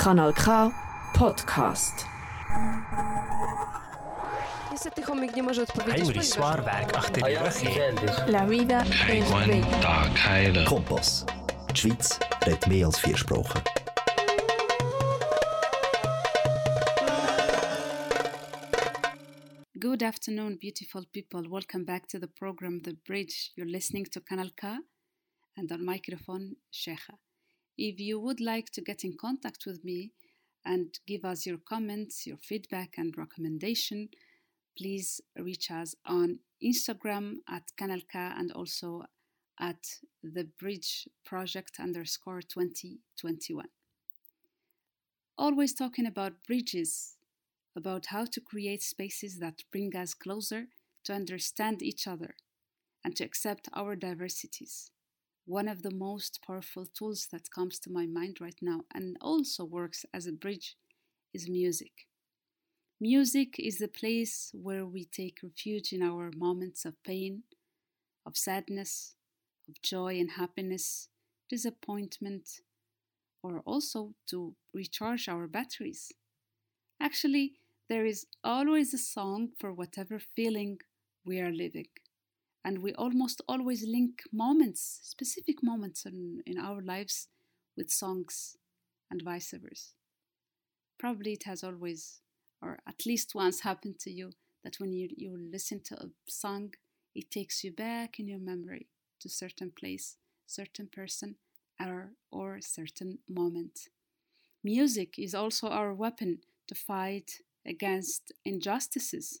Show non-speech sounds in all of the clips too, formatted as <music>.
Kanal K Podcast. Niestety chomik nie może odpowiedzieć. Henry ponieważ- zwaarwerk achter die rug. La vida es Gewoon bella. Tag heilen. Kompass. Die Schweiz redet mehr als vier Sprachen. Good afternoon, beautiful people. Welcome back to the program The Bridge. You're listening to Kanal K and on microphone Sheikha. If you would like to get in contact with me and give us your comments, your feedback, and recommendation, please reach us on Instagram at Kanal K and also at the Bridge Project underscore 2021. Always talking about bridges, about how to create spaces that bring us closer to understand each other and to accept our diversities. One of the most powerful tools that comes to my mind right now and also works as a bridge is music. Music is the place where we take refuge in our moments of pain, of sadness, of joy and happiness, disappointment, or also to recharge our batteries. Actually, there is always a song for whatever feeling we are living. And we almost always link moments, specific moments in, in our lives, with songs and vice versa. Probably it has always, or at least once, happened to you that when you, you listen to a song, it takes you back in your memory to certain place, certain person, or, or certain moment. Music is also our weapon to fight against injustices,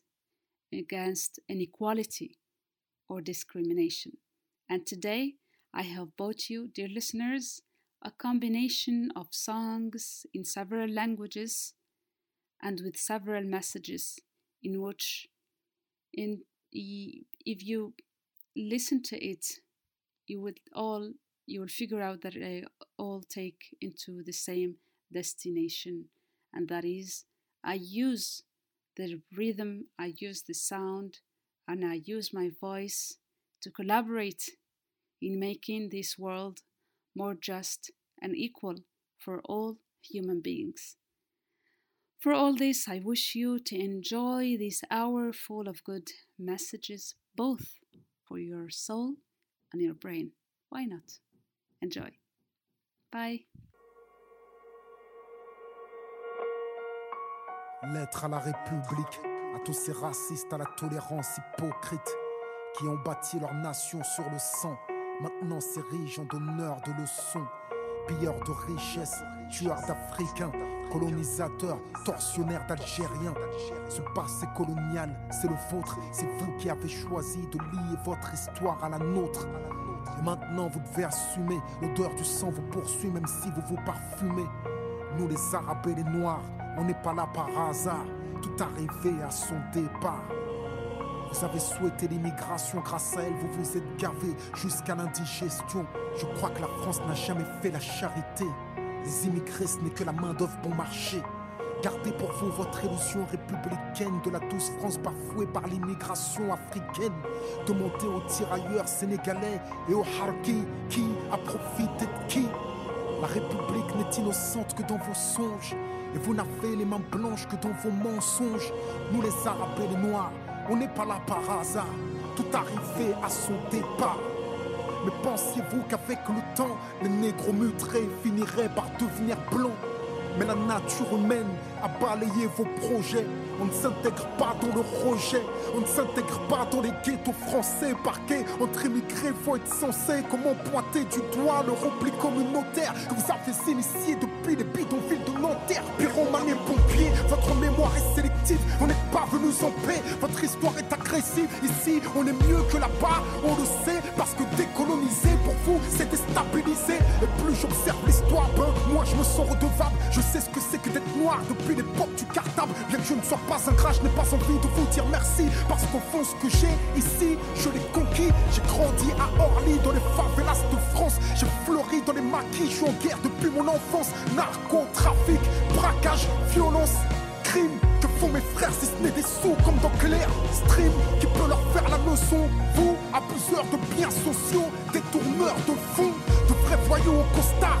against inequality or discrimination. And today I have brought you, dear listeners, a combination of songs in several languages and with several messages in which in if you listen to it you would all you will figure out that they all take into the same destination and that is I use the rhythm, I use the sound, and I use my voice to collaborate in making this world more just and equal for all human beings. For all this, I wish you to enjoy this hour full of good messages, both for your soul and your brain. Why not? Enjoy. Bye. Lettre à la République, à tous ces racistes à la tolérance hypocrite qui ont bâti leur nation sur le sang, maintenant s'érigent en donneurs de leçons, pilleurs de richesses, tueurs d'Africains, colonisateurs, tortionnaires d'Algériens. Ce passé colonial, c'est le vôtre, c'est vous qui avez choisi de lier votre histoire à la nôtre. Et maintenant vous devez assumer, l'odeur du sang vous poursuit même si vous vous parfumez. Nous les Arabes et les Noirs, on n'est pas là par hasard, tout arrivé à son départ. Vous avez souhaité l'immigration, grâce à elle, vous vous êtes gavé jusqu'à l'indigestion. Je crois que la France n'a jamais fait la charité. Les immigrés, ce n'est que la main-d'œuvre bon marché. Gardez pour vous votre illusion républicaine de la douce France bafouée par l'immigration africaine. Demandez aux tirailleurs sénégalais et aux harkis qui a profité de qui La République n'est innocente que dans vos songes. Et vous n'avez les mains blanches que dans vos mensonges. Nous les Arabes les Noirs, on n'est pas là par hasard. Tout arrivé à son départ. Mais pensiez-vous qu'avec le temps, les négros mutrés finiraient par devenir blancs? Mais la nature humaine a balayé vos projets. On ne s'intègre pas dans le rejet. On ne s'intègre pas dans les ghettos français parqués. Entre immigrés, faut être censé. Comment pointer du doigt le repli communautaire que vous avez initié depuis les bidonvilles de Nanterre. Pyromane et pompier, votre mémoire est sélective. On n'est pas venus en paix. Votre histoire est agressive. Ici, on est mieux que là-bas. On le sait parce que décoloniser pour vous, c'est déstabiliser. Et plus j'observe l'histoire, ben, moi je me sens redevable. Je sais ce que c'est que d'être noir depuis l'époque du cartable. Bien que je ne sois pas un gras, je n'ai pas envie de vous dire merci. Parce qu'au fond, ce que j'ai ici, je l'ai conquis. J'ai grandi à Orly, dans les favelas de France. J'ai fleuri dans les maquis, je suis en guerre depuis mon enfance. Narcotrafic, braquage, violence, crime. Font mes frères si ce n'est des sous comme dans Claire. Stream qui peut leur faire la leçon. Vous, abuseurs de biens sociaux, détourneurs de fonds De vrais voyous au costard,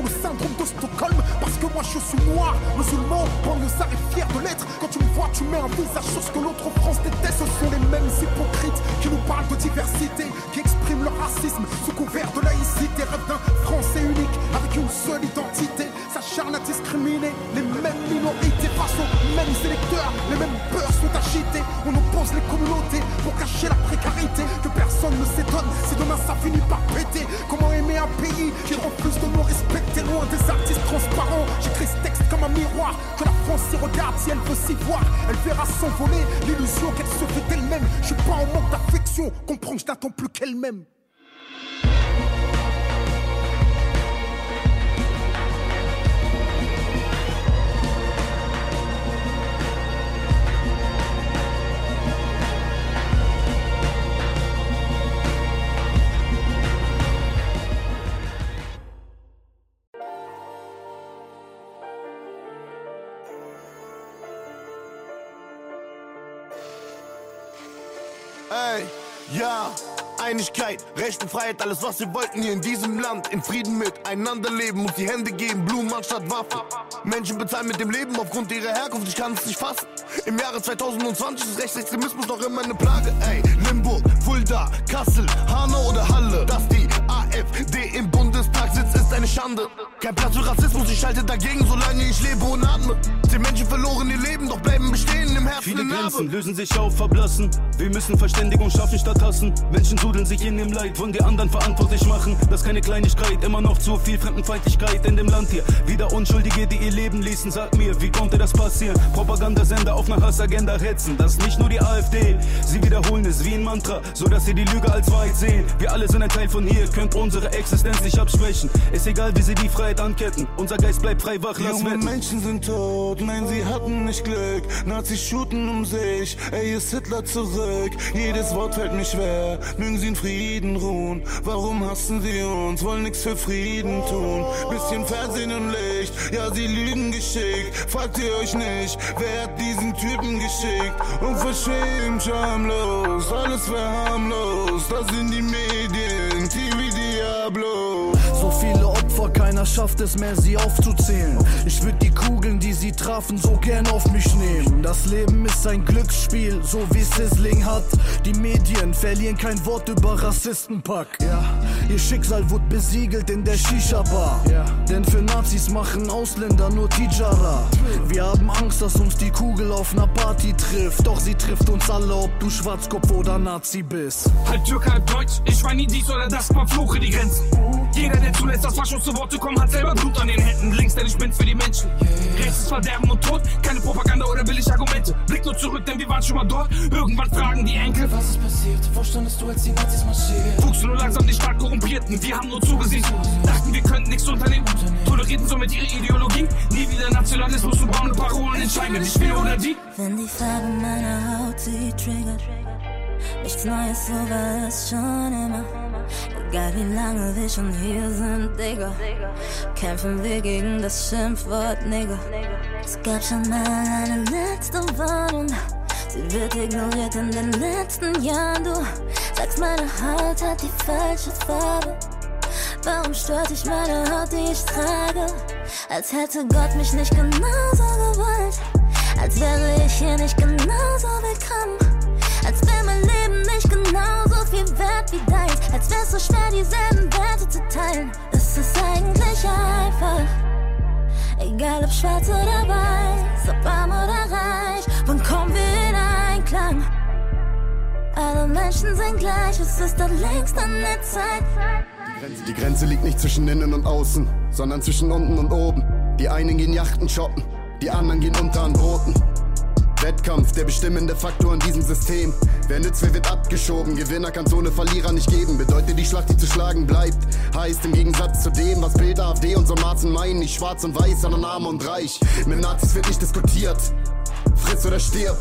le syndrome de Stockholm. Parce que moi je suis noir, musulman, banlieusard et fier de l'être. Quand tu me vois, tu mets un visage sur ce que l'autre France déteste. Ce sont les mêmes hypocrites qui nous parlent de diversité, qui expriment leur racisme sous couvert de laïcité. Elle verra s'envoler. L'illusion qu'elle se fait elle-même Je suis pas en manque d'affection. Comprends que je n'attends plus qu'elle-même Einigkeit, Recht und Freiheit, alles was wir wollten hier in diesem Land. In Frieden miteinander leben, muss die Hände geben, Blumen anstatt Waffen. Menschen bezahlen mit dem Leben aufgrund ihrer Herkunft, ich kann es nicht fassen. Im Jahre 2020 ist Rechtsextremismus noch immer eine Plage. Ey, Limburg, Fulda, Kassel, Hanau oder Halle. Dass die AfD im Bundestag sitzt, ist eine Schande. Kein Platz für Rassismus, ich schalte dagegen, solange ich lebe und atme. Die Menschen verloren ihr Leben, doch bleiben bestehen im Herzen. Viele Grenzen lösen sich auf, verblassen. Wir müssen Verständigung schaffen statt hassen. Menschen sudeln sich in dem Leid, von die anderen verantwortlich machen. Das ist keine Kleinigkeit, immer noch zu viel Fremdenfeindlichkeit in dem Land hier. Wieder Unschuldige, die ihr Leben ließen, sag mir, wie konnte das passieren? Propagandasender auf einer Hassagenda hetzen. Das ist nicht nur die AfD, sie wiederholen es wie ein Mantra, so dass sie die Lüge als Wahrheit sehen. Wir alle sind ein Teil von hier, könnt unsere Existenz nicht absprechen. Ist egal, wie sie die Freiheit anketten, unser Geist bleibt frei wach, lass Junge wetten. Menschen sind tot, nein, sie hatten nicht Glück. Nazis shooten um sich, ey, ist Hitler zurück. Jedes Wort fällt mir schwer, mögen sie in Frieden ruhen. Warum hassen sie uns, wollen nichts für Frieden tun? Bisschen Fernsehen und Licht, ja, sie lügen geschickt. Fragt ihr euch nicht, wer hat diesen Typen geschickt? Unverschämt, schamlos, alles verharmlos. Das sind die Medien, viele Opfer, keiner schafft es mehr, sie aufzuzählen. Ich würde die Kugeln, die sie trafen, so gern auf mich nehmen. Das Leben ist ein Glücksspiel, so wie Sizzling hat. Die Medien verlieren kein Wort über Rassistenpack. Ja, ihr Schicksal wurde besiegelt in der Shisha-Bar. Ja, denn für Nazis machen Ausländer nur Tijara. Wir haben Angst, dass uns die Kugel auf einer Party trifft. Doch sie trifft uns alle, ob du Schwarzkopf oder Nazi bist. Halb Türk, halb Deutsch, ich war nie dies oder das, verfluche die Grenzen. Jeder, der zulässt, dass Faschos zu Worte kommen, hat selber Blut an den Händen. Links, denn ich bin's für die Menschen. Rechts ist Verderben und Tod, keine Propaganda oder billig Argumente. Blick nur zurück, denn wir waren schon mal dort. Irgendwann fragen die Enkel, was ist passiert? Wo standest du, als die Nazis marschieren? Wuchsen nur langsam die stark Korrumpierten, wir haben nur zugesehen. Dachten, wir könnten nichts unternehmen. Tolerierten somit ihre Ideologie. Nie wieder Nationalismus und braune Parolen entscheiden, ich will oder die. Wenn die Farbe meiner Haut sie triggert. Nichts Neues, so war es schon immer. Egal wie lange wir schon hier sind, Digga. Kämpfen wir gegen das Schimpfwort, Nigga. Es gab schon mal eine letzte Warnung. Sie wird ignoriert in den letzten Jahren. Du sagst, meine Haut hat die falsche Farbe. Warum stört dich meine Haut, die ich trage? Als hätte Gott mich nicht genauso gewollt. Als wäre ich hier nicht genauso willkommen. Als wäre mein Leben nicht genauso viel wert wie deins. Als wär's so schwer, dieselben Werte zu teilen. Es ist eigentlich einfach. Egal ob schwarz oder weiß, ob arm oder reich. Wann kommen wir in Einklang? Alle Menschen sind gleich, es ist doch längst an der Zeit. Die Grenze liegt nicht zwischen innen und außen, sondern zwischen unten und oben. Die einen gehen Yachten shoppen, die anderen gehen unter an Booten. Wettkampf, der bestimmende Faktor in diesem System. Wer nützt, wer wird abgeschoben. Gewinner kann so eine Verlierer nicht geben. Bedeutet die Schlacht, die zu schlagen bleibt. Heißt im Gegensatz zu dem, was Bild, AfD und so Marzen meinen, nicht schwarz und weiß, sondern arm und reich. Mit Nazis wird nicht diskutiert. Friss oder stirb,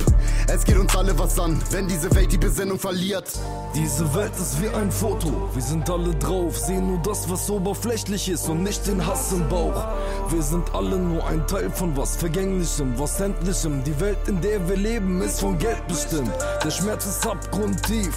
es geht uns alle was an, wenn diese Welt die Besinnung verliert. Diese Welt ist wie ein Foto, wir sind alle drauf, sehen nur das, was oberflächlich ist und nicht den Hass im Bauch. Wir sind alle nur ein Teil von was Vergänglichem, was Endlichem. Die Welt, in der wir leben, ist von Geld bestimmt. Der Schmerz ist abgrundtief.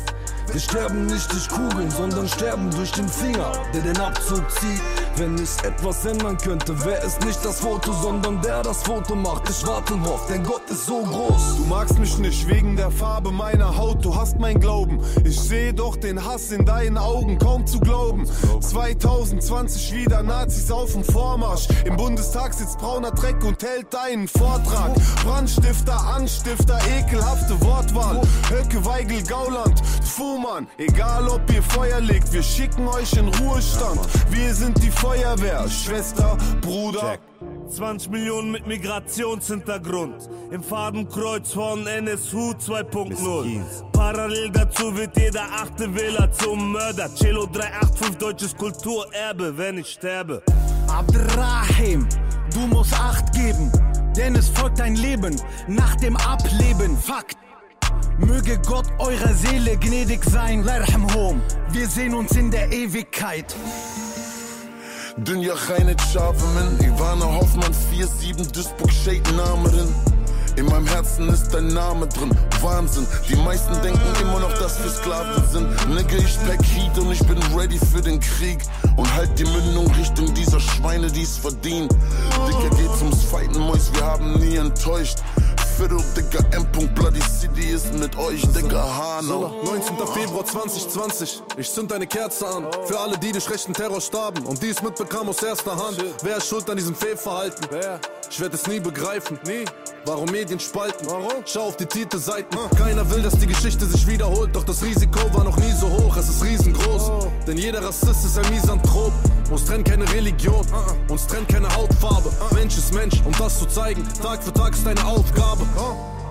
Wir sterben nicht durch Kugeln, sondern sterben durch den Finger, der den Abzug zieht. Wenn ich etwas ändern könnte, wäre es nicht das Foto, sondern der das Foto macht. Ich warte und hoffe, denn Gott ist so groß. Du magst mich nicht wegen der Farbe meiner Haut, du hast mein Glauben. Ich sehe doch den Hass in deinen Augen, kaum zu glauben. 2020 wieder Nazis auf dem Vormarsch. Im Bundestag sitzt brauner Dreck und hält deinen Vortrag. Brandstifter, Anstifter, ekelhafte Wortwahl. Höcke, Weigel, Gauland, Fuhrmann. Egal ob ihr Feuer legt, wir schicken euch in Ruhestand. Wir sind die Feuerwehr, Schwester, Bruder. 20 Millionen mit Migrationshintergrund. Im Fadenkreuz von NSU 2.0. Parallel dazu wird jeder achte Wähler zum Mörder. Cello 385 deutsches Kulturerbe, wenn ich sterbe. Abdrahim, du musst Acht geben, denn es folgt ein Leben nach dem Ableben. Fakt. Möge Gott eurer Seele gnädig sein. Wir sehen uns in der Ewigkeit. Dünya Reinet Schavemen, Ivana Hoffmann 4-7, Duisburg Shade Namerin. In meinem Herzen ist dein Name drin, Wahnsinn. Die meisten denken immer noch, dass wir Sklaven sind. Nigga, ich pack Heat und ich bin ready für den Krieg. Und halt die Mündung Richtung dieser Schweine, die's verdienen. Dicker geht's ums Fighten, Mois, wir haben nie enttäuscht. Fiddle, Digga, M. Bloody City ist mit euch, Digga, Hanau. 19. Februar 2020, ich zünd eine Kerze an. Für alle, die durch rechten Terror starben und dies mitbekamen aus erster Hand. Wer ist schuld an diesem Fehlverhalten? Ich werde es nie begreifen. Nie. Warum Medien spalten? Warum? Schau auf die Titelseiten. Keiner will, dass die Geschichte sich wiederholt. Doch das Risiko war noch nie so hoch, es ist riesengroß. Denn jeder Rassist ist ein Misanthrop. Uns trennt keine Religion, uns trennt keine Hautfarbe. Mensch ist Mensch, um das zu zeigen. Tag für Tag ist deine Aufgabe.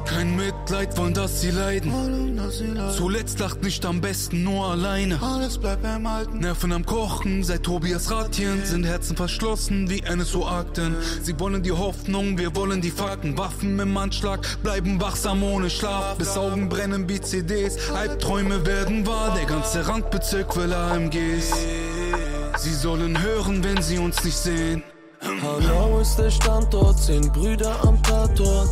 Kein Mitleid wollen, dass sie leiden. Zuletzt lacht nicht am besten nur alleine. Alles bleibt beim Alten. Nerven am Kochen, seit Tobias Ratchen sind Herzen verschlossen wie NSO-Akten. Sie wollen die Hoffnung, wir wollen die Fakten. Waffen im Anschlag, bleiben wachsam ohne Schlaf. Bis Augen brennen wie CDs. Albträume werden wahr, der ganze Randbezirk will AMGs. Sie sollen hören, wenn sie uns nicht sehen. Hanau ist der Standort, zehn Brüder am Tatort.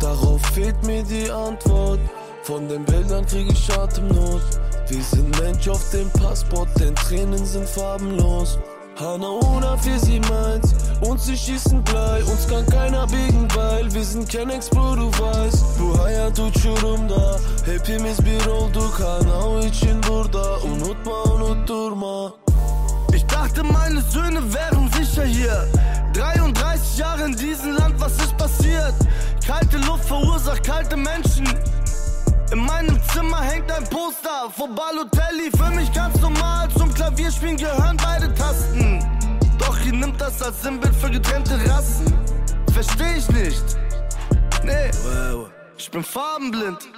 Darauf fehlt mir die Antwort. Von den Bildern krieg ich Atemnot. Wir sind Mensch auf dem Passport, denn Tränen sind farbenlos. Hanauna 471, uns sie schießen Blei, uns kann keiner biegen, weil wir sind kein Ex-Bro, du weißt. Buhaya tuçurumda, hepimiz bir olduk, Hanau için burada, unutma, unutturma. Dachte, meine Söhne wären sicher hier. 33 Jahre in diesem Land, was ist passiert? Kalte Luft verursacht kalte Menschen. In meinem Zimmer hängt ein Poster von Balotelli. Für mich ganz normal, zum Klavierspielen gehören beide Tasten. Doch ihr nimmt das als Sinnbild für getrennte Rassen. Versteh ich nicht. Nee, ich bin farbenblind.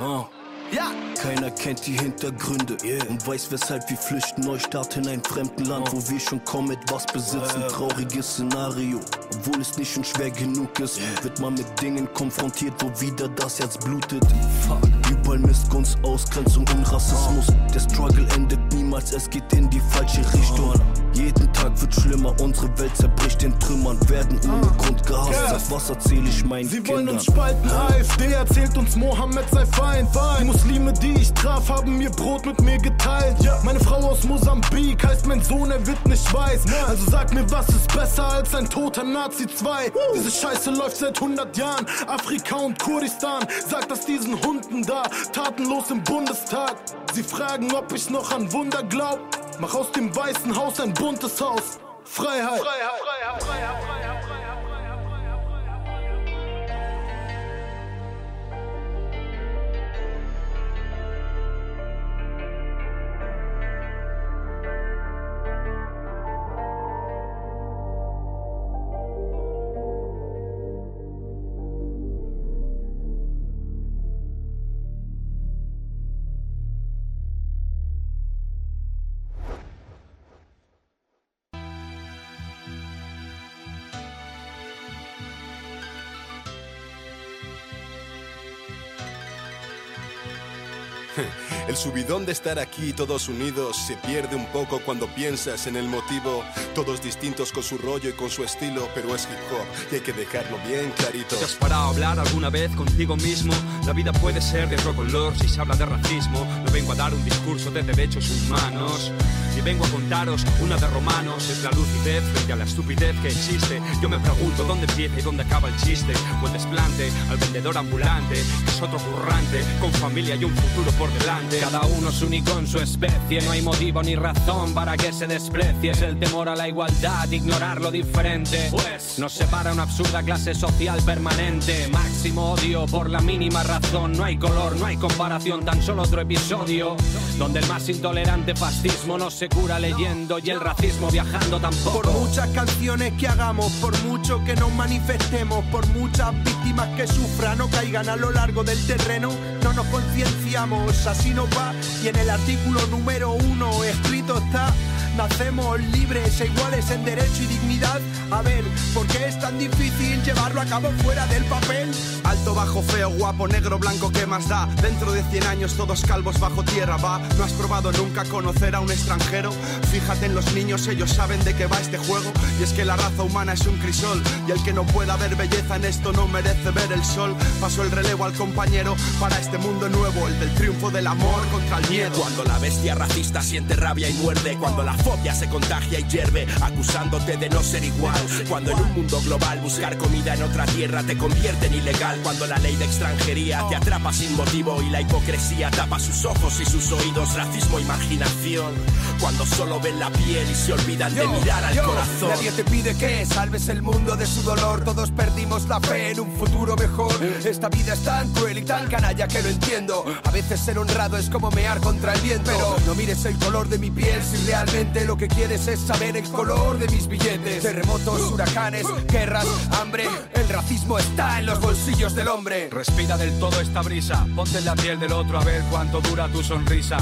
Oh. Ja. Keiner kennt die Hintergründe und weiß, weshalb wir flüchten. Neustart in ein fremden Land, wo wir schon kaum etwas besitzen. Trauriges Szenario, obwohl es nicht schon schwer genug ist, wird man mit Dingen konfrontiert, wo wieder das Herz blutet. Fuck. Überall Missgunst, Ausgrenzung und Rassismus. Der Struggle endet niemals, es geht in die falsche Richtung. Jeden Tag wird schlimmer, unsere Welt zerbricht in Trümmern, werden ohne Grund gehasst. Sag, was erzähl ich meinen Sie Kindern? wollen uns spalten, AfD erzählt uns, Mohammed sei Feind. Die Muslime, die ich traf, haben mir Brot mit mir geteilt. Meine Frau aus Mosambik heißt mein Sohn, er wird nicht weiß. Also sag mir, was ist besser als ein toter Nazi 2? Diese Scheiße läuft seit 100 Jahren. Afrika und Kurdistan, sag das diesen Hunden da, tatenlos im Bundestag. Sie fragen, ob ich noch an Wunder glaub. Mach aus dem Weißen Haus ein buntes Haus. Freiheit. Freiheit. Freiheit. El subidón de estar aquí todos unidos se pierde un poco cuando piensas en el motivo. Todos distintos con su rollo y con su estilo, pero es hip hop y hay que dejarlo bien clarito. ¿Te has parado a hablar alguna vez contigo mismo? La vida puede ser de otro color si se habla de racismo. No vengo a dar un discurso de derechos humanos. Y vengo a contaros una de romanos. Es la lucidez frente a la estupidez que existe. Yo me pregunto dónde empieza y dónde acaba el chiste O el desplante al vendedor ambulante Que es otro currante con familia y un futuro por delante. Cada uno es único en su especie No hay motivo ni razón para que se desprecie. Es el temor a la igualdad, ignorar lo diferente. Pues nos separa una absurda clase social permanente. Máximo odio por la mínima razón. No hay color, no hay comparación, tan solo otro episodio Donde el más intolerante fascismo no se cura leyendo y el racismo viajando tampoco. Por muchas canciones que hagamos, por mucho que nos manifestemos, por muchas víctimas que sufran o caigan a lo largo del terreno, no nos concienciamos, así nos va. Y en el artículo número uno escrito está Nacemos libres e iguales en derecho y dignidad. A ver, ¿por qué es tan difícil llevarlo a cabo fuera del papel? Alto, bajo, feo, guapo, negro, blanco, ¿qué más da? Dentro de 100 años todos calvos bajo tierra, va. ¿No has probado nunca conocer a un extranjero? Fíjate en los niños, ellos saben de qué va este juego. Y es que la raza humana es un crisol. Y el que no pueda ver belleza en esto no merece ver el sol. Pasó el relevo al compañero para este mundo nuevo, el del triunfo del amor contra el miedo. Cuando la bestia racista siente rabia y muerde, cuando la fobia se contagia y hierve, acusándote de no ser igual. Cuando en un mundo global buscar comida en otra tierra te convierte en ilegal. Cuando la ley de extranjería te atrapa sin motivo y la hipocresía tapa sus ojos y sus oídos, racismo, imaginación. Cuando solo ven la piel y se olvidan de mirar al corazón. Nadie te pide que salves el mundo de su dolor. Todos perdimos la fe en un futuro mejor. Esta vida es tan cruel y tan canalla que lo entiendo. A veces ser honrado es como mear contra el viento. Pero no mires el color de mi piel si realmente lo que quieres es saber el color de mis billetes. Terremotos, huracanes, guerras, hambre. El racismo está en los bolsillos del hombre. Respira del todo esta brisa, ponte en la piel del otro a ver cuánto dura tu sonrisa.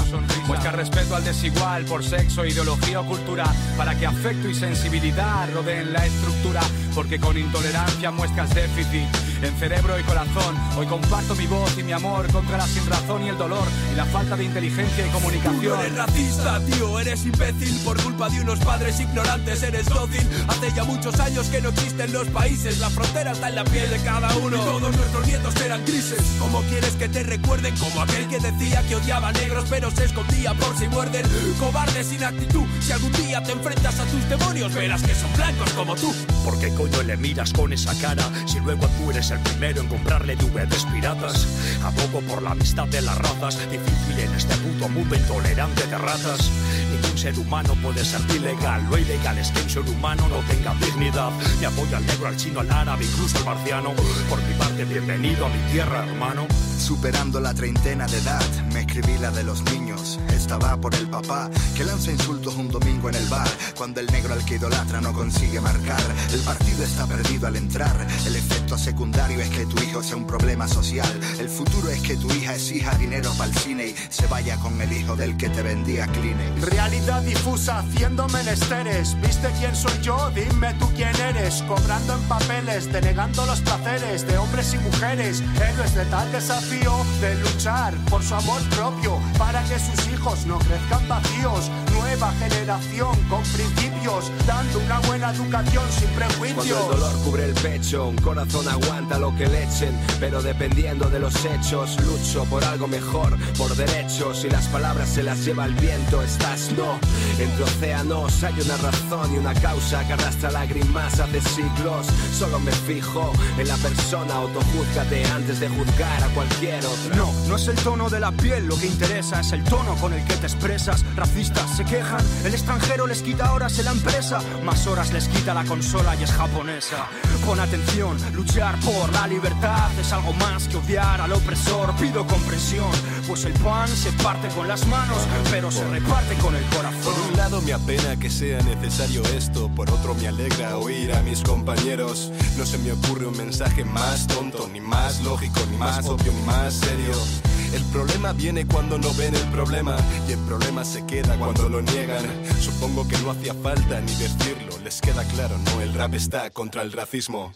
Busca respeto al desigual por sexo, ideología o cultura, para que afecto y sensibilidad rodeen la estructura, porque con intolerancia muestras déficit en cerebro y corazón. Hoy comparto mi voz y mi amor contra la sinrazón y el dolor y la falta de inteligencia y comunicación. Tú no eres racista, tío, eres imbécil por culpa de unos padres ignorantes, eres dócil. Hace ya muchos años que no existen los países, la frontera está en la piel de cada uno. Y todos nuestros nietos eran grises. ¿Cómo quieres que te recuerden? Como aquel que decía que odiaba negros, pero se escondía por si muerden. Cobarde sin actitud, si algún día te enfrentas a tus demonios, verás que son blancos como tú. ¿Por coño le miras con esa cara si luego tú eres el primero en comprarle DVDs piratas? Abogo por la amistad de las razas, difícil en este puto mundo intolerante de ratas. Ningún ser humano puede ser ilegal, lo ilegal es que un ser humano no tenga dignidad. Me apoyo al negro, al chino, al árabe, incluso al marciano. Por mi parte, bienvenido a mi tierra, hermano. Superando la treintena de edad, me escribí la de los niños. Estaba por el papá que lanza insultos un domingo en el bar. Cuando el negro al que idolatra no consigue marcar, el partido está perdido al entrar. El efecto secundario es que tu hijo sea un problema social. El futuro es que tu hija exija dinero para el cine y se vaya con el hijo del que te vendía Kleenex. Realidad difusa haciendo menesteres. ¿Viste quién soy yo? Dime tú quién eres. Cobrando en papeles, denegando los placeres de hombres y mujeres. Héroes de tal desafío de luchar por su amor propio para que sus hijos no crezcan vacíos. Nueva generación con principios, dando una buena educación sin prejuicios. El dolor cubre el pecho, un corazón aguanta lo que le echen, pero dependiendo de los hechos, lucho por algo mejor, por derechos y las palabras se las lleva el viento. Estás no, entre océanos hay una razón y una causa que arrastra lágrimas hace siglos. Solo me fijo en la persona, autojúzgate antes de juzgar a cualquier otro. No, no es el tono de la piel lo que interesa, es el tono con el que te expresas. Racistas se quejan, el extranjero les quita horas en la empresa, más horas les quita la consola y es japonesa. Pon atención, luchar por la libertad es algo más que odiar al opresor. Pido comprensión, pues el pan se parte con las manos, pero se reparte con el corazón. Por un lado me apena que sea necesario esto, por otro me alegra oír a mis compañeros. No se me ocurre un mensaje más tonto, ni más lógico, ni más obvio, ni más serio. El problema viene cuando no ven el problema y el problema se queda cuando lo niegan. Supongo que no hacía falta ni decirlo, les queda claro, no, el rap está contra el racismo.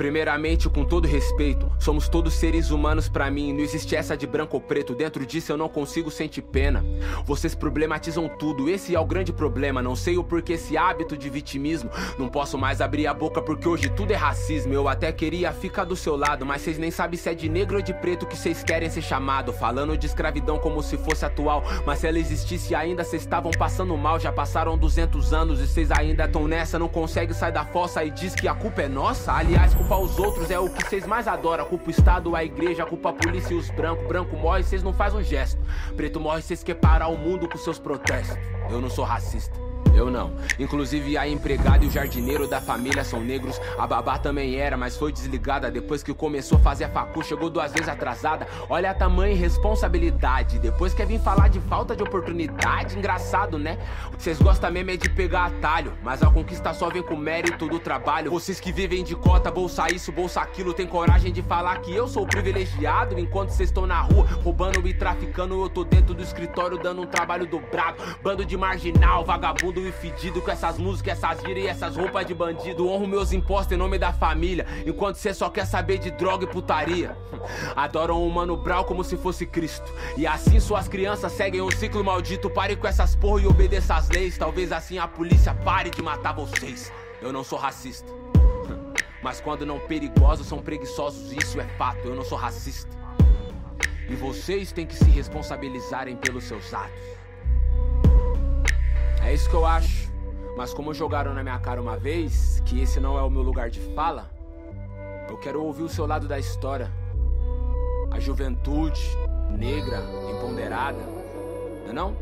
Primeiramente, com todo respeito, somos todos seres humanos pra mim. Não existe essa de branco ou preto. Dentro disso eu não consigo sentir pena. Vocês problematizam tudo, esse é o grande problema. Não sei o porquê esse hábito de vitimismo. Não posso mais abrir a boca porque hoje tudo é racismo. Eu até queria ficar do seu lado, mas vocês nem sabem se é de negro ou de preto que vocês querem ser chamado. Falando de escravidão como se fosse atual. Mas se ela existisse ainda, vocês estavam passando mal. Já passaram 200 anos e vocês ainda estão nessa. Não consegue sair da fossa e diz que a culpa é nossa. Aliás, culpar os outros é o que vocês mais adoram. Culpa o Estado, a igreja, culpa a polícia e os brancos. Branco morre, vocês não fazem um gesto. Preto morre, vocês querem parar o mundo com seus protestos. Eu não sou racista. Eu não. Inclusive a empregada e o jardineiro da família são negros. A babá também era, mas foi desligada depois que começou a fazer a facu. Chegou duas vezes atrasada. Olha a tamanha responsabilidade. Depois quer vir falar de falta de oportunidade. Engraçado, né? Vocês gostam mesmo é de pegar atalho. Mas a conquista só vem com mérito do trabalho. Vocês que vivem de cota, bolsa isso, bolsa aquilo, tem coragem de falar que eu sou privilegiado. Enquanto vocês estão na rua roubando e traficando, eu tô dentro do escritório dando um trabalho dobrado. Bando de marginal, vagabundo e fedido com essas músicas, essas gírias e essas roupas de bandido. Honro meus impostos em nome da família, enquanto cê só quer saber de droga e putaria. <laughs> Adoram o Mano Brown como se fosse Cristo. E assim suas crianças seguem um ciclo maldito. Pare com essas porra e obedeça às leis. Talvez assim a polícia pare de matar vocês. Eu não sou racista. <laughs> Mas quando não perigosos são preguiçosos, isso é fato. Eu não sou racista. E vocês têm que se responsabilizarem pelos seus atos. É isso que eu acho. Mas como jogaram na minha cara uma vez, que esse não é o meu lugar de fala, eu quero ouvir o seu lado da história. A juventude negra, empoderada, não é não?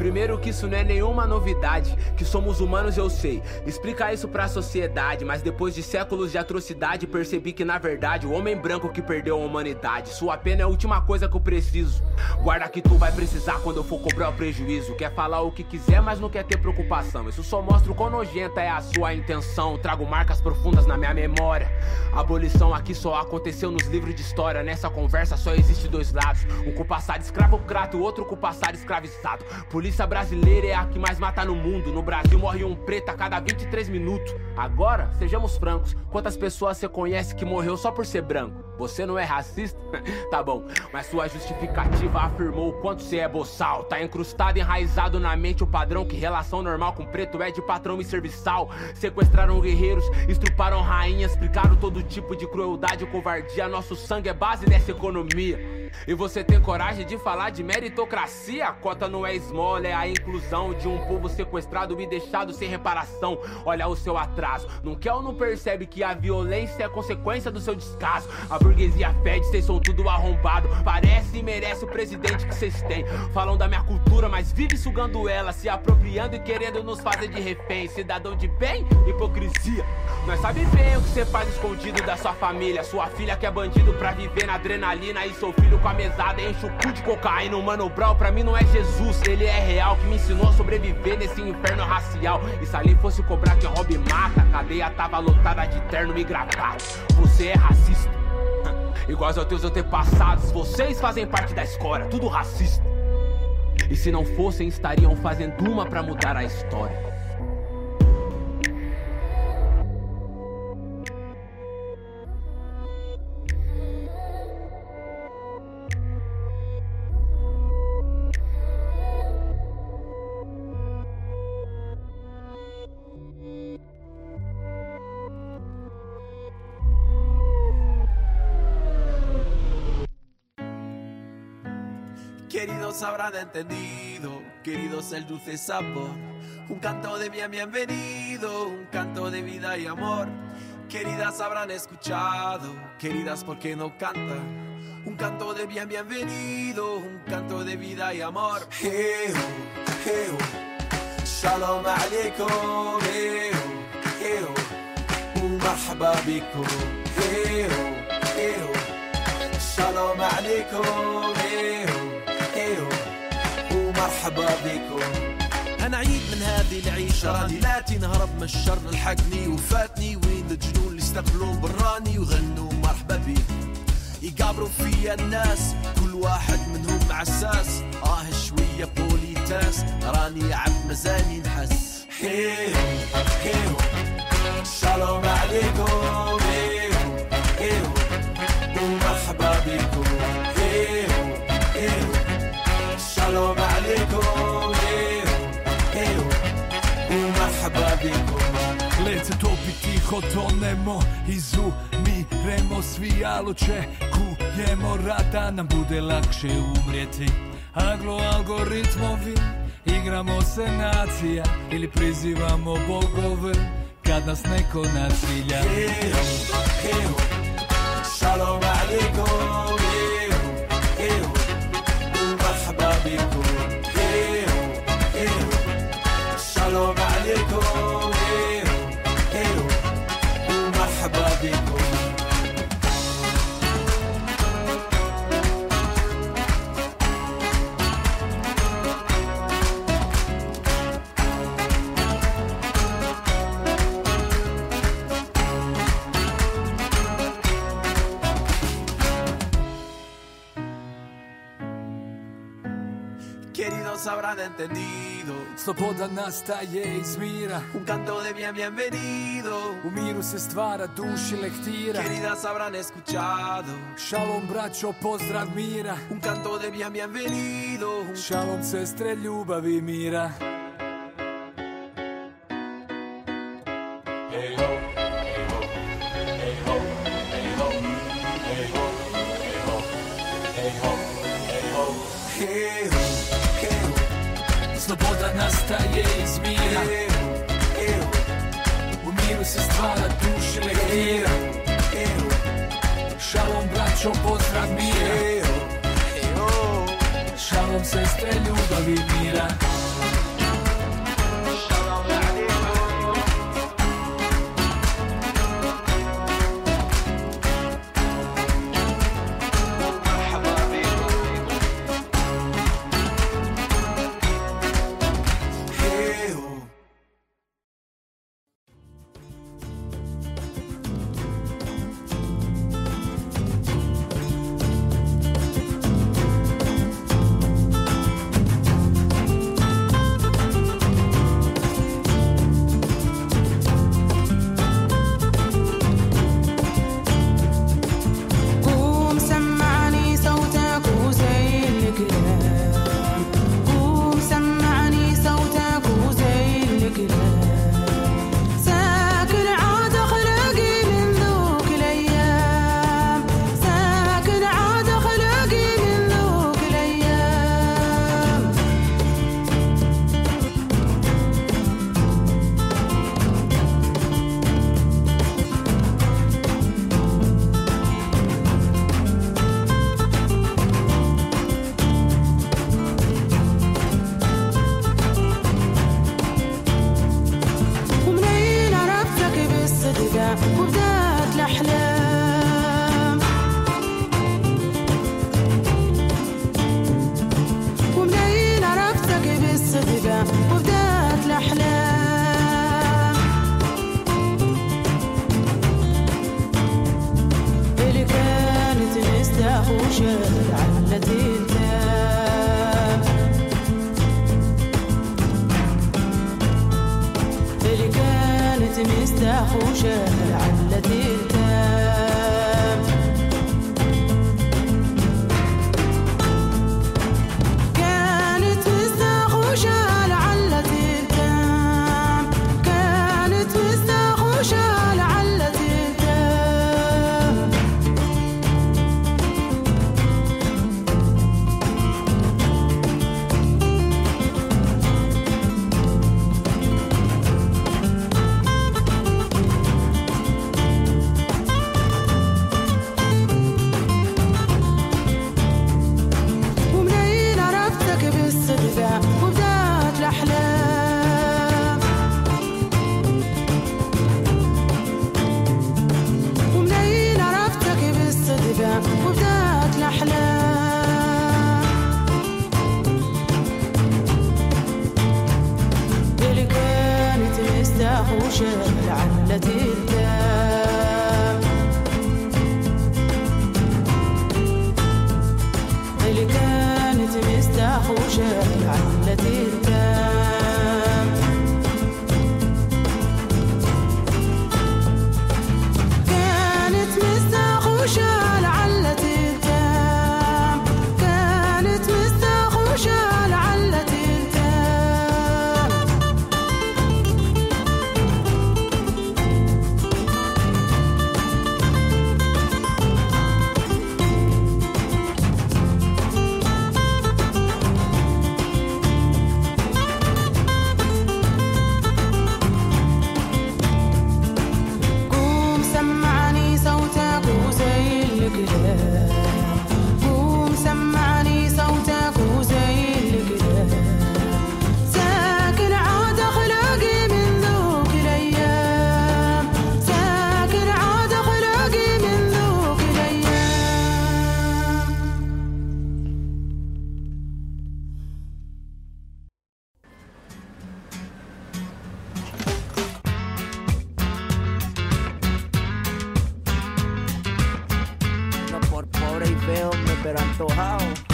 Primeiro que isso não é nenhuma novidade, que somos humanos eu sei. Explicar isso pra sociedade, mas depois de séculos de atrocidade percebi que na verdade o homem branco que perdeu a humanidade. Sua pena é a última coisa que eu preciso. Guarda que tu vai precisar quando eu for cobrar o prejuízo. Quer falar o que quiser, mas não quer ter preocupação. Isso só mostra o quão nojenta é a sua intenção. Trago marcas profundas na minha memória. Abolição aqui só aconteceu nos livros de história. Nessa conversa só existe dois lados: um com passado escravocrata e o outro com passado escravizado. Polícia brasileira é a que mais mata no mundo. No Brasil morre um preto a cada 23 minutos. Agora, sejamos francos: quantas pessoas você conhece que morreu só por ser branco? Você não é racista? <laughs> tá bom, mas sua justificativa afirmou o quanto você é boçal. Tá incrustado, enraizado na mente o padrão que relação normal com preto é de patrão e serviçal. Sequestraram guerreiros, estruparam rainhas, explicaram todo tipo de crueldade e covardia. Nosso sangue é base dessa economia. E você tem coragem de falar de meritocracia? A cota não é esmola, é a inclusão de um povo sequestrado e deixado sem reparação. Olha o seu atraso. Não quer ou não percebe que a violência é consequência do seu descaso? A burguesia fede, vocês são tudo arrombado. Parece e merece o presidente que vocês têm. Falam da minha cultura, mas vive sugando ela, se apropriando e querendo nos fazer de refém. Cidadão de bem, hipocrisia. Nós sabe bem o que você faz escondido da sua família. Sua filha que é bandido pra viver na adrenalina e seu filho com a mesada enche o cu de cocaína. Mano Brown pra mim não é Jesus, ele é real que me ensinou a sobreviver nesse inferno racial. E se ali fosse cobrar quem rouba e mata, a cadeia tava lotada de terno e gravata. Você é racista. Iguais aos teus antepassados, vocês fazem parte da escória, tudo racista. E se não fossem, estariam fazendo uma pra mudar a história. Queridos habrán entendido, queridos el dulce sabor. Un canto de bien bienvenido, un canto de vida y amor. Queridas habrán escuchado, queridas porque no cantan. Un canto de bien bienvenido, un canto de vida y amor. Hey, oh, hey, oh. Shalom aleikum, hey, oh, hey, oh. ومرحبا بكم hey, oh, hey, oh. Shalom aleikum, hey, oh, hey, ومرحبا بكم. عيد من هذه العيشة راني لاتي نهرب من الشر الحقني وفاتني وين الجنون اللي استقبلون براني وغنوا مرحبا بي يقابروا فيا الناس كل واحد منهم عساس آه شوية بوليتاس راني عبد مزاني نحس. هيو هيو سلام عليكم هيو هيو ومرحبا بكم. سلام عليكم هيو هيو ومرحبا بكم Lece topi tiho tonemo Izumiremo svi alo čekujemo rad da nam bude lakše umrijeti Aglo algoritmovi Igramo se nacija ili prizivamo bogove Kad nas neko nasilja هيو هيو سلام عليكم عليكم ايوه ايوه السلام عليكم Habrán entendido. Sloboda nastaje iz mira Un canto de bien bienvenido. U miru se stvara, duši lektira Queridas habrán escuchado. Šalom braćo, pozdrav mira Un canto de bien bienvenido. Šalom sestre, ljubavi mira nastaje iz mira U miru se stvara, duši lektira Šalom braćo, pozdrav mira. Šalom sestre, ljubavi i mira Esperanto House.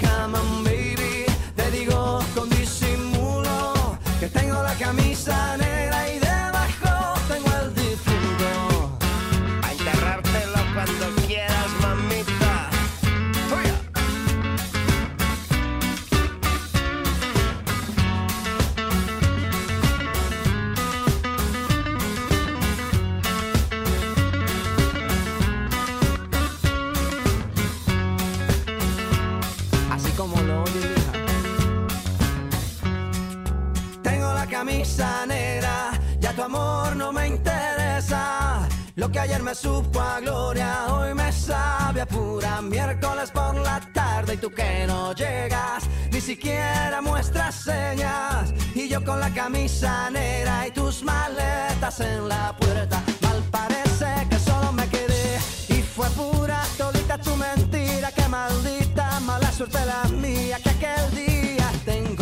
come and meet Camisa misa negra, ya tu amor no me interesa. Lo que ayer me supo a gloria, hoy me sabe a pura miércoles por la tarde y tú que no llegas, ni siquiera muestras señas. Y yo con la camisa negra y tus maletas en la puerta, mal parece que solo me quedé. Y fue pura todita tu mentira, que maldita mala suerte la mía, que aquel día tengo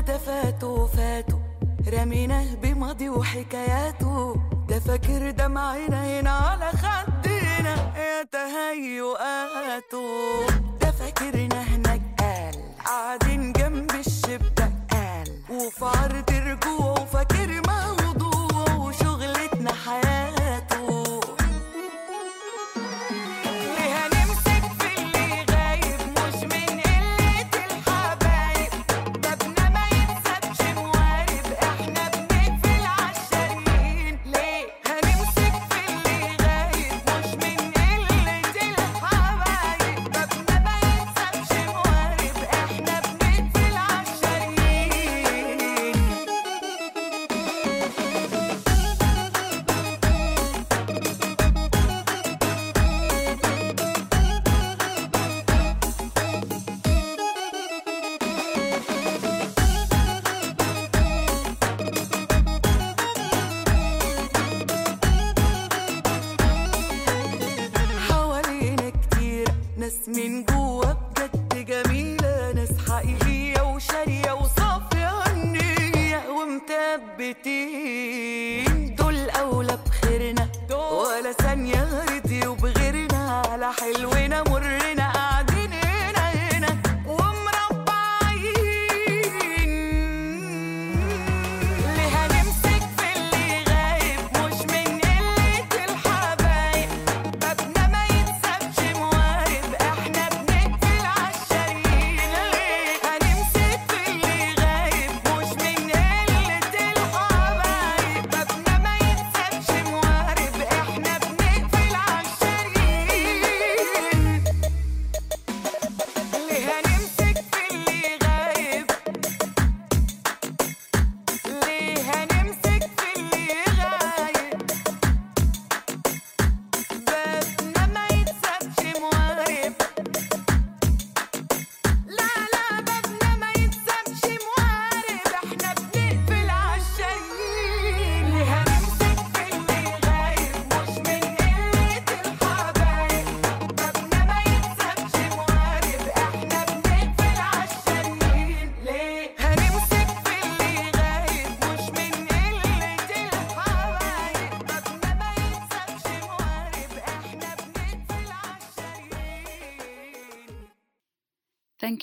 ده فاتوا. فاتوا رميناه بماضي وحكاياته. ده فاكر دمع عينينا على خدينا يا تهيؤاته. ده فاكرنا هناك قال. قاعدين جنب الشباك قال. وفي عرض رجوعه فاكر موته.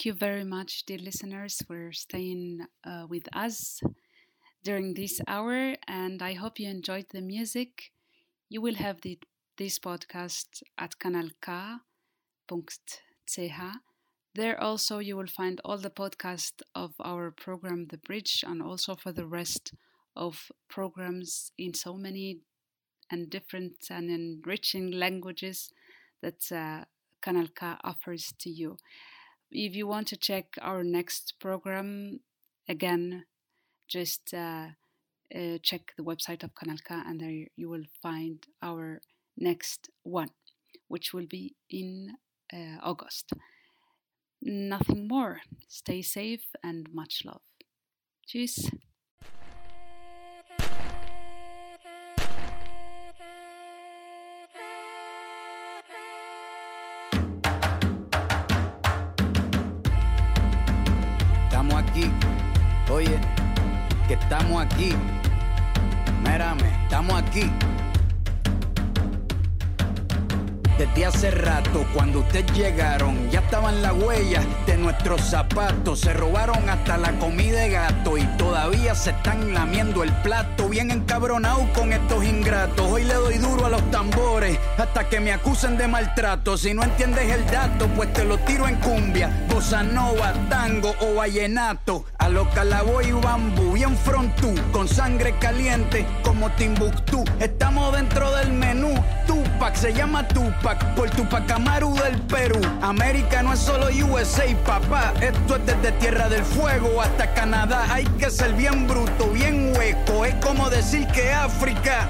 Thank you very much, dear listeners, for staying uh, with us during this hour, and I hope you enjoyed the music. You will have the, this podcast at kanalk.ch. There also you will find all the podcast of our program The Bridge and also for the rest of programs in so many and different and enriching languages that uh, offers to you. If you want to check our next program, again, just uh, uh, check the website of Kanal K and there you will find our next one, which will be in uh, August. Nothing more. Stay safe and much love. Tschüss. Aquí. Mírame, estamos aquí. Desde hace rato, cuando ustedes llegaron, ya estaban las huellas de nuestros zapatos. Se robaron hasta la comida de gato y todavía se están lamiendo el plato. Bien encabronado con estos ingratos. Hoy le doy duro a los tambores hasta que me acusen de maltrato. Si no entiendes el dato, pues te lo tiro en cumbia, bossa nova, tango o vallenato. A lo calaboy y bambú, bien frontú, con sangre caliente como Timbuktu. Estamos dentro del menú. Tupac se llama Tupac por Tupac Amaru del Perú. América no es solo USA, papá. Esto es desde Tierra del Fuego hasta Canadá. Hay que ser bien bruto, bien hueco. Es como decir que África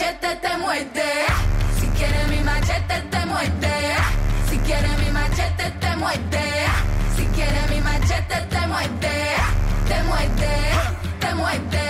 machete te muerte. Si quieres mi machete te muerte. Si quieres mi machete te muerte. Si quieres mi machete te muerte. Te muerte, te muerte.